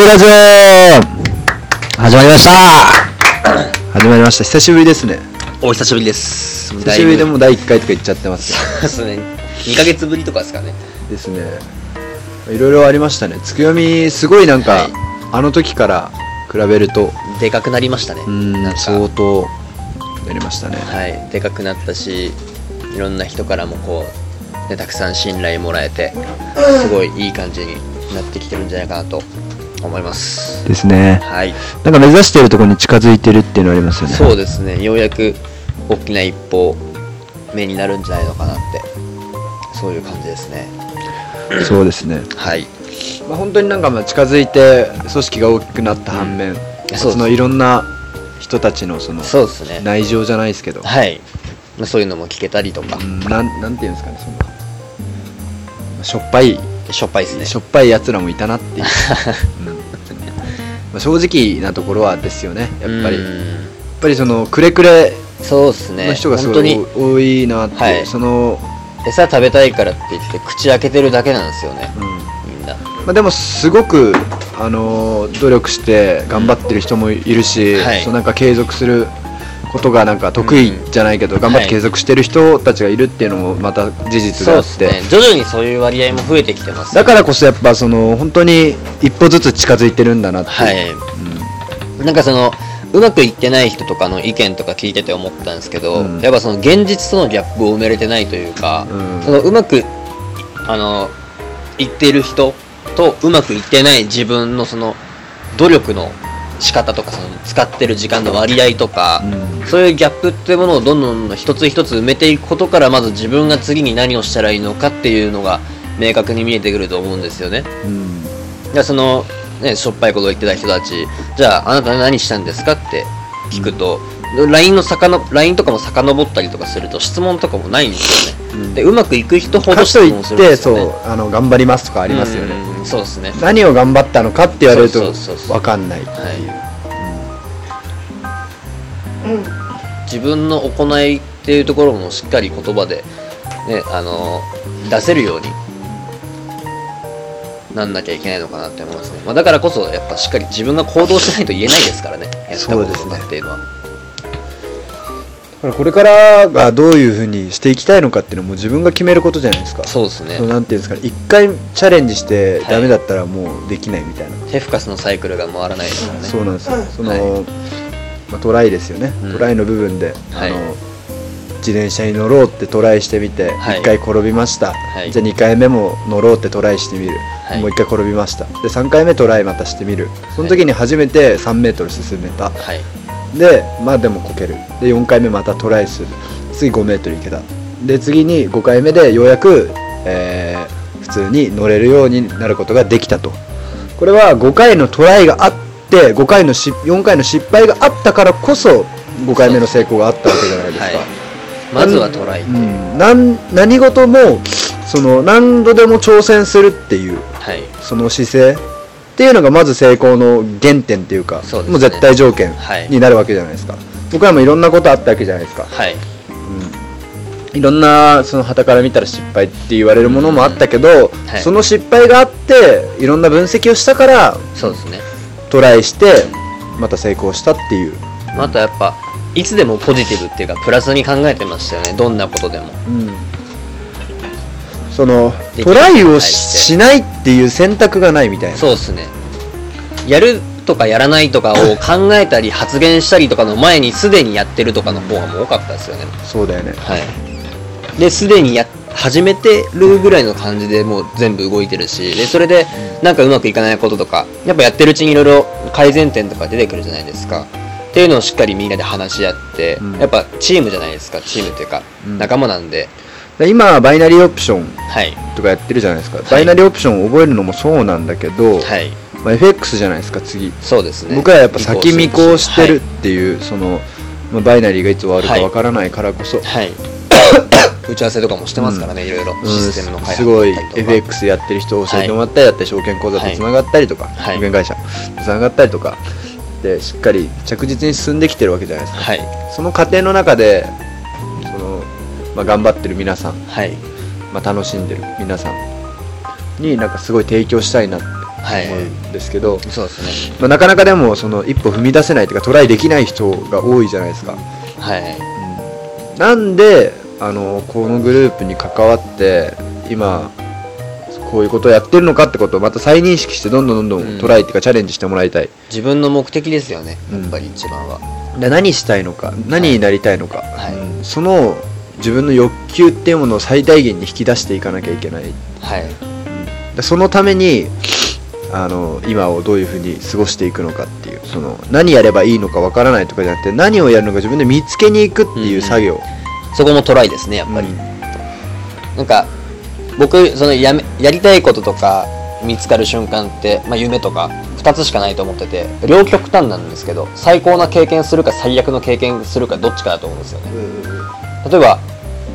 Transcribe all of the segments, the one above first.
ムラジオ始まりました。始まりました。久しぶりですね。お久しぶりです。久しぶりでもう第1回とか言っちゃってますそうですね。2ヶ月ぶりとかですかね。ですね。いろいろありましたね。月読みすごいなんか、はい。あの時から比べると。でかくなりましたね。うん相当やりましたね。はい。でかくなったしいろんな人からもこう、ね、たくさん信頼もらえてすごいいい感じになってきてるんじゃないかなと思います。ですね。はい。なんか目指してるところに近づいてるっていうのありますよね。そうですね。ようやく大きな一歩目になるんじゃないのかなって。そういう感じですね。そうですね。はい。まあ、本当になんかまあ近づいて組織が大きくなった反面、そうですそのいろんな人たちのそのそうですね。内情じゃないですけど、はい。まあそういうのも聞けたりとか。うんなんなんていうんですかねその。まあしょっぱい。しょっぱいですね。しょっぱいやつらもいたなっていう、う んまあ、正直なところはですよね。やっぱり。やっうんぱりそのくれくれそうですね。の人がすごい多いなって、はい。その、餌食べたいからって言って口開けてるだけなんですよね。うん。みんな。まあ、でもすごく、あのー努力して頑張ってる人もいるし、はい。そうなんか継続することがなんか得意じゃないけど、うん。頑張って継続してる人たちがいるっていうのもまた事実そうがあって、ですね。徐々にそういう割合も増えてきてますだからこそやっぱその本当に一歩ずつ近づいてるんだなっていう、はい。うん。なんかそのうまくいってない人とかの意見とか聞いてて思ったんですけど、うん。やっぱその現実とのギャップを埋めれてないというか、うん。そのうまくあのいってる人とうまくいってない自分のその努力の仕方とかその使ってる時間の割合とか、うん。そういうギャップっていうものをどんどん一つ一つ埋めていくことからまず自分が次に何をしたらいいのかっていうのが明確に見えてくると思うんですよね。うん。じゃあその、ね、しょっぱいことを言ってた人たちじゃああなた何したんですかって聞くと、LINE のさかの LINE とかも遡ったりとかすると質問とかもないんですよね、うん。でうまくいく人ほど質問するんですよね。うあの頑張りますとかありますよね、うんそうですね。何を頑張ったのかって言われると分かんない、はい、自分の行いっていうところもしっかり言葉で、ね、あの出せるようになんなきゃいけないのかなって思いますね、まあ、だからこそやっぱしっかり自分が行動しないと言えないですからね。やったこととかっていうのはこれからがどういうふうにしていきたいのかっていうのも自分が決めることじゃないですか。そうですね。そうなんていうんですかね。一回チャレンジしてダメだったらもうできないみたいな、ヘフカスのサイクルが回らないですからね。そうなんですよ。その、はまあ、トライですよね、うん。トライの部分で、はい。あの自転車に乗ろうってトライしてみて、はい。1回転びました、はい。じゃあ2回目も乗ろうってトライしてみる、はい。もう1回転びました。で3回目トライまたしてみる。その時に初めて3メートル進めた、はいでまあでもこける。で4回目またトライする。次5メートルいけた。で次に5回目でようやく、えー普通に乗れるようになることができたと。これは5回のトライがあって5回のし4回の失敗があったからこそ5回目の成功があったわけじゃないですか、はい。まずはトライ、うん、なん何事もその何度でも挑戦するっていうはい。その姿勢っていうのがまず成功の原点っていうかそうですね。もう絶対条件はい。になるわけじゃないですか、僕らもいろんなことあったわけじゃないですか、はい。うん、いろんなその旗から見たら失敗って言われるものもあったけど、はい。その失敗があっていろんな分析をしたからそうですね。トライしてまた成功したっていう、あとやっぱいつでもポジティブっていうかプラスに考えてましたよね。どんなことでも。うんそのトライを対しないっていう選択がないみたいな。そうですね。やるとかやらないとかを 考えたり発言したりとかの前にすでにやってるとかの方がもう多かったですよね。そうだよね。はい。ですでにや始めてるぐらいの感じでもう全部動いてるしでそれでなんかうまくいかないこととかやっぱやってるうちにいろいろ改善点とか出てくるじゃないですか。っていうのをしっかりみんなで話し合って、うん。やっぱチームじゃないですかチームっていうか、うん。仲間なんでで今バイナリーオプションはい。とかやってるじゃないですか、バイナリーオプションを覚えるのもそうなんだけど、はい。まあ、FX じゃないですか次。そうですね。僕らやっぱ先見越してるっはていう、その、まあ、バイナリーがいつ終わるかわからないからこそ、い、はい。打ち合わせとかもしてますからね、いろいろうん。システムの開発すごい FX やってる人を教えてもらったりだったり、証券口座とつながったりとか、はい。保険会社とつながったりとかでしっかり着実に進んできてるわけじゃないですか、はい。その過程の中でまあ、頑張ってる皆さん、はい。まあ、楽しんでる皆さんになんかすごい提供したいなってはい。思うんですけど、そうですね。まあ、なかなかでもその一歩踏み出せないというかトライできない人が多いじゃないですか、はい。なんであのこのグループに関わって今こういうことをやってるのかってことをまた再認識してどんどんどんどうんん。トライっていうかチャレンジしてもらいたい、自分の目的ですよね。うん。やっぱり一番は、で何したいのか何になりたいのか、はい。うん。その自分の欲求っていうものを最大限に引き出していかなきゃいけない。はい。でそのためにあの今をどういうふうに過ごしていくのかっていうその何やればいいのかわからないとかじゃなくて何をやるのか自分で見つけに行くっていう作業、そこもトライですねやっぱり、うん。なんか僕そのやめやりたいこととか見つかる瞬間って、まあ、夢とか2つしかないと思ってて両極端なんですけど最高な経験するか最悪の経験するかどっちかだと思うんですよね。例えば、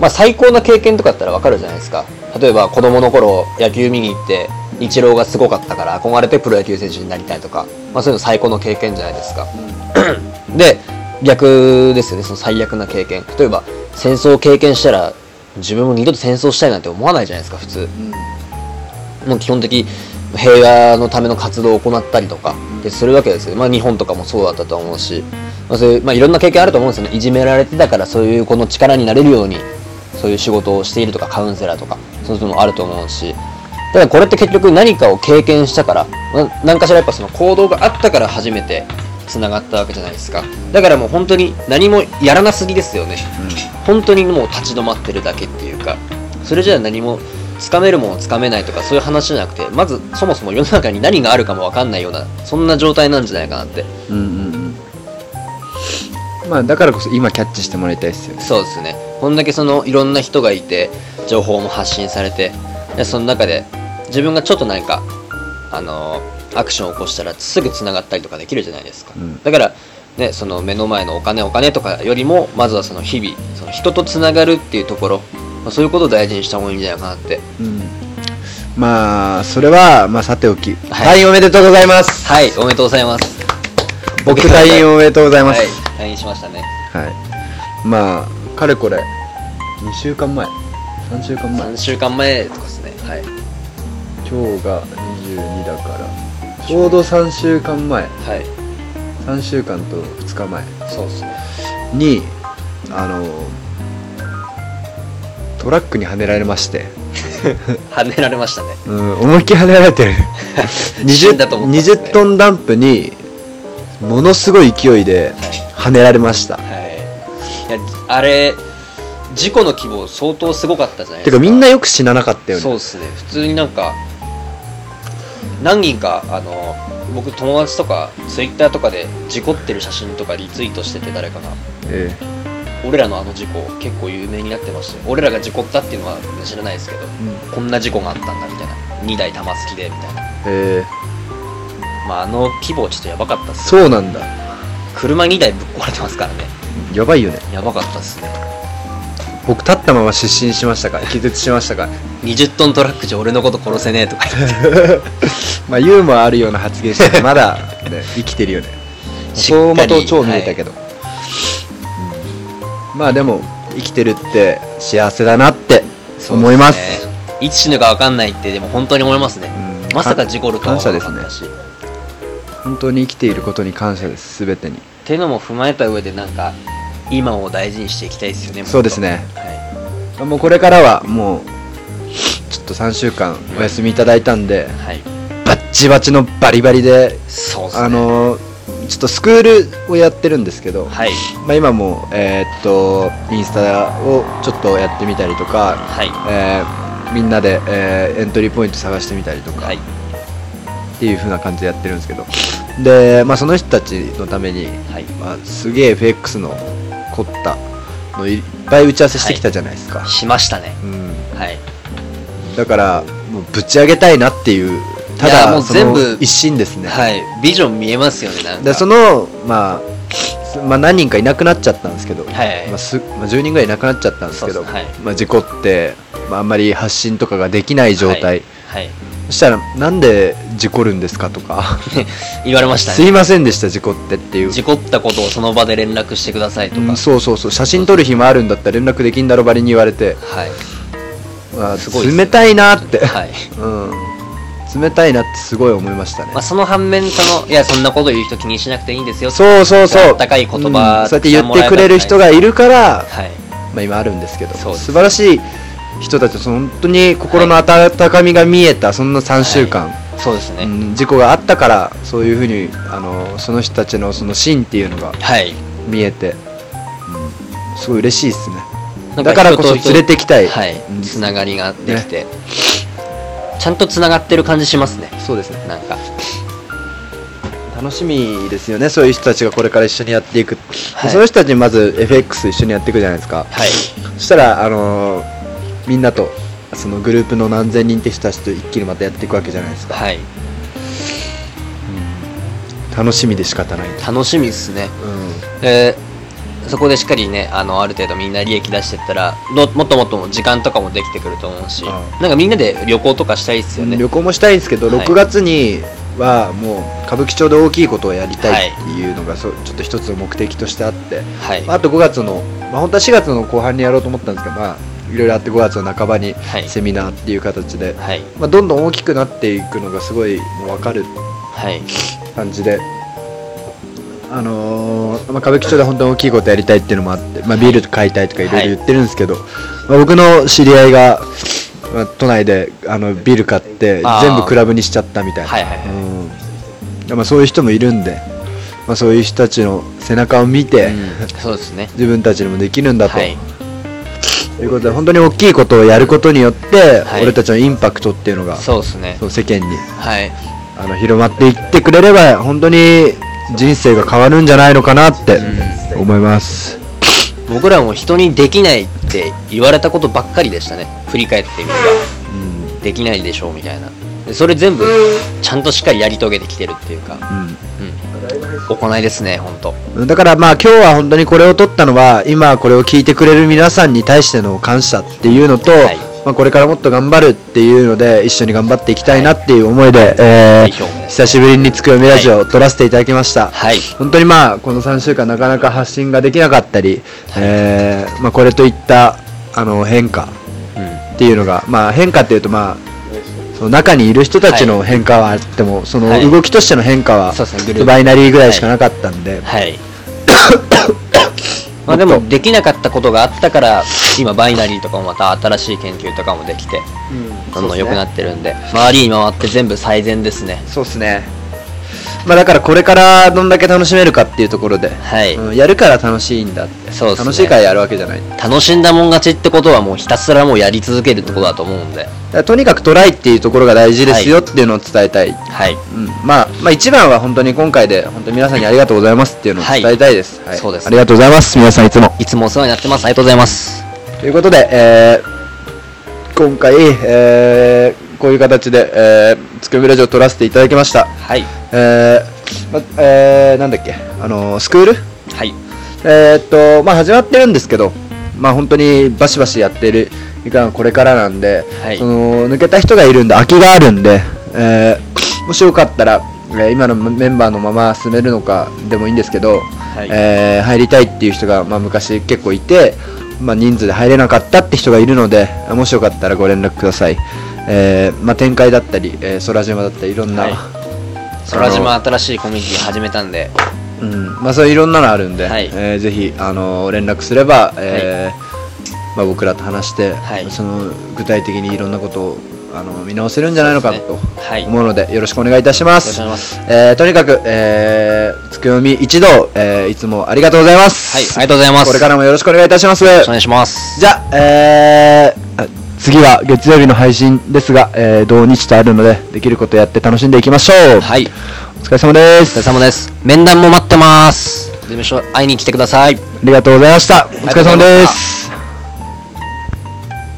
まあ、最高な経験とかだったら分かるじゃないですか。例えば子供の頃野球見に行ってイチローがすごかったから憧れてプロ野球選手になりたいとか、まあ、そういうの最高の経験じゃないですか。で逆ですよね。その最悪な経験。例えば戦争を経験したら自分も二度と戦争したいなんて思わないじゃないですか普通。もう基本的平和のための活動を行ったりとかでするわけですよ、まあ、日本とかもそうだったと思うし、まあ、そういう、まあ、いろんな経験あると思うんですよね。いじめられてたからそういうこの力になれるようにそういう仕事をしているとかカウンセラーとかそういうのもあると思うし。ただこれって結局何かを経験したからな何かしらやっぱその行動があったから初めてつながったわけじゃないですか。だからもう本当に何もやらなすぎですよね。本当にもう立ち止まってるだけっていうか。それじゃあ何もつかめるものつかめないとかそういう話じゃなくてまずそもそも世の中に何があるかも分かんないようなそんな状態なんじゃないかなって。うんうんうん。まあだからこそ今キャッチしてもらいたいですよね。そうですね。こんだけそのいろんな人がいて情報も発信されてでその中で自分がちょっと何かあのアクションを起こしたらすぐつながったりとかできるじゃないですか、うん。だからねその目の前のお金お金とかよりもまずはその日々その人とつながるっていうところ、まあ、そういうことを大事にした方がいいんじゃないかなって。うん。まあそれはまあさておき、はい。退院おめでとうございます。はいおめでとうございます。僕退院おめでとうございます。はい退院しましたね。はい、まあかれこれ2週間前。3週間前。3週間前とかですね。はい。今日が22だからちょうど3週間前。はい。3週間と2日前。そうですね。にあのトラックにはねられまして、跳ねられましたね。うん、思いっきりはねられてる。死んだと思ったんですね。20, トンダンプにものすごい勢いではねられました。はい。いやあれ事故の規模相当すごかったじゃないですか。てかみんなよく死ななかったよね。そうですね。普通になんか何人かあの僕友達とかツイッターとかで事故ってる写真とかリツイートしてて誰かが。え俺らのあの事故結構有名になってましたよ俺らが事故ったっていうのは知らないですけどえこんな事故があったんだみたいな。2台玉突きでみたいな。えまああの規模ちょっとやばかったっーすそうなんだ。車2台ぶっ壊れてますからね。やばいよね。やばかったっすね。僕立ったまま失神しましたか？ら気絶しましたか？ら20トントラックじゃ俺のこと殺せねえとか言って。まあユーモアあるような発言しててまだ、ね、生きてるよね。走馬灯超見えたけど、うんまあでも生きてるって幸せだなって思います。すねいつ死ぬか分かんないってでも本当に思いますね、うん。まさか事故るとは感謝思わですね。なかったし、本当に生きていることに感謝です全てに。っていうのも踏まえた上でなんか今を大事にしていきたいですよねそうですね。はもうこれからはもうちょっと3週間お休みいただいたんでい、はい、バッチバチのバリバリでそうですね。あのちょっとスクールをやってるんですけど、はい。まあ、今も、えーっとインスタをちょっとやってみたりとか、はい。えーみんなで、えーエントリーポイント探してみたりとか、はい。っていう風な感じでやってるんですけど。で、まあ、その人たちのために、はい。まあ、すげえ FX の凝ったのいっぱい打ち合わせしてきたじゃないですか、しましたね。うん、はい。だからもうぶち上げたいなっていうたいやもう全部一心ですね、はい。ビジョン見えますよねなんか。でその、まあ、すまあ何人かいなくなっちゃったんですけど、はい。まあすまあ、10人ぐらいいなくなっちゃったんですけど。はい。まあ、事故って、まあ、あんまり発信とかができない状態、はい、はい。そしたらなんで事故るんですかとか。言われましたすいねませんでした事故ってっていう。事故ったことをその場で連絡してくださいとか、うんそうそうそう。写真撮る暇あるんだったら連絡できんだろばりに言われて、はい。まあ、すごい冷たいなって、はい。うん、冷たいなってすごい思いましたね、まあ、その反面そのいやそんなこと言う人気にしなくていいんですよそうそうそう。あったかい言葉うんそうやって言ってくれる人がいるから、はいまあ、今あるんですけどそう素晴らしい人たち本当に心の温かみが見えたそんな3週間、そうですね、うん事故があったからそういうふうにあのその人たちのその芯っていうのがはい。見えて、うんすごい嬉しいですね。だからこそ連れてきたい。つながりができて、ちゃんとつながってる感じしますね。そうですねなんか。楽しみですよねそういう人たちがこれから一緒にやっていく、はい。その人たちにまず FX 一緒にやっていくじゃないですか。はい。そしたらあのーみんなとそのグループの何千人って人たちと一気にまたやっていくわけじゃないですか。はい。楽しみで仕方ない、楽しみですね。うん、でそこでしっかりねあのある程度みんな利益出してったらどもっともっと時間とかもできてくると思うし、うん。なんかみんなで旅行とかしたいですよね、旅行もしたいんですけど、はい。6月にはもう歌舞伎町で大きいことをやりたいっていうのが、そうちょっと一つの目的としてあって、はい。まああと5月の、まあ、本当は4月の後半にやろうと思ったんですけど、まあ、いろいろあって5月の半ばにはい。セミナーっていう形で、はい。まあ、どんどん大きくなっていくのがすごいもう分かるはい。感じで、あのーまあ、歌舞伎町で本当に大きいことやりたいっていうのもあって、まあ、ビール買いたいとかいろいろ言ってるんですけど、まあ、僕の知り合いが、まあ、都内であのビール買って全部クラブにしちゃったみたいな、はいはいはい。うん。まあ、そういう人もいるんで、まあ、そういう人たちの背中を見て、うん。そうですね。自分たちにもできるんだと、はい。ということで本当に大きいことをやることによって、はい。俺たちのインパクトっていうのがそうですね。そう世間にはい。あの広まっていってくれれば本当に人生が変わるんじゃないのかなって思います、僕らも人にできないって言われたことばっかりでしたね。振り返ってみれば。うん。できないでしょうみたいな。でそれ全部ちゃんとしっかりやり遂げてきてるっていうか、うん、行いですね本当うん、だからまあ今日は本当にこれを取ったのは今これを聞いてくれる皆さんに対しての感謝っていうのと、はいまあ、これからもっと頑張るっていうので一緒に頑張っていきたいなっていう思いで、えーいい。表現です久しぶりにつくよみラジオを撮らせていただきました、はい。本当にまあこの3週間なかなか発信ができなかったり、えーまあ、これといったあの変化うんっていうのが、まあ、変化っていうとまあその中にいる人たちの変化はあっても、そのはい。動きとしての変化は、そうですね。グループバイナリーぐらいしかなかったんで、はい。まあでもできなかったことがあったから今バイナリーとかもまた新しい研究とかもできてどんどん良くなってるんで周りに回って全部最善ですね。そうですね。まあだからこれからどんだけ楽しめるかっていうところで、はい。うんやるから楽しいんだって、そうっすね。楽しいからやるわけじゃない。だか楽しんだもん勝ちってことはもうひたすらもうやり続けるってことだと思うんで。らとにかくトライっていうところが大事ですよっていうのを伝えたい。はい。うん、まあ、まあ一番は本当に今回で本当に皆さんにありがとうございますっていうのを伝えたいです。はい。そうです。ありがとうございます。皆さんいつも。いつもお世話になってます。ありがとうございますということで、えー今回、えーこういう形で、えー、つくみラジオを撮らせていただきました。はい。えーまえーなんだっけ、あのースクール？はい。えーっと、まあ始まってるんですけど、まあ本当にバシバシやってる時間はこれからなんで、はい。その抜けた人がいるんで、空きがあるんで、えーもしよかったら、えー今のメンバーのまま進めるのかでもいいんですけど、はい。えー入りたいっていう人が、まあ、昔結構いて、まあ、人数で入れなかったって人がいるので、もしよかったらご連絡ください。えーまあ、展開だったり、えー空島だったり、いろんな、はい。空島新しいコミュニティ始めたんで。うん、まあそういろんなのあるんで、はい。えーぜひあの連絡すれば、えーまあ、僕らと話して、はい。その具体的にいろんなことをあの見直せるんじゃないのかと思うのでよろしくお願いいたします。えーとにかく、えー、つくよみ一同、えーいつもありがとうございます。はいありがとうございますこれからもよろしくお願いいたします。お願いしますじゃあ、えーあ次は月曜日の配信ですが、えー土日とあるのでできることやって楽しんでいきましょう。はいお疲れ様です。お疲れ様です面談も待ってます事務所会いに来てくださいありがとうございました。お疲れ様です。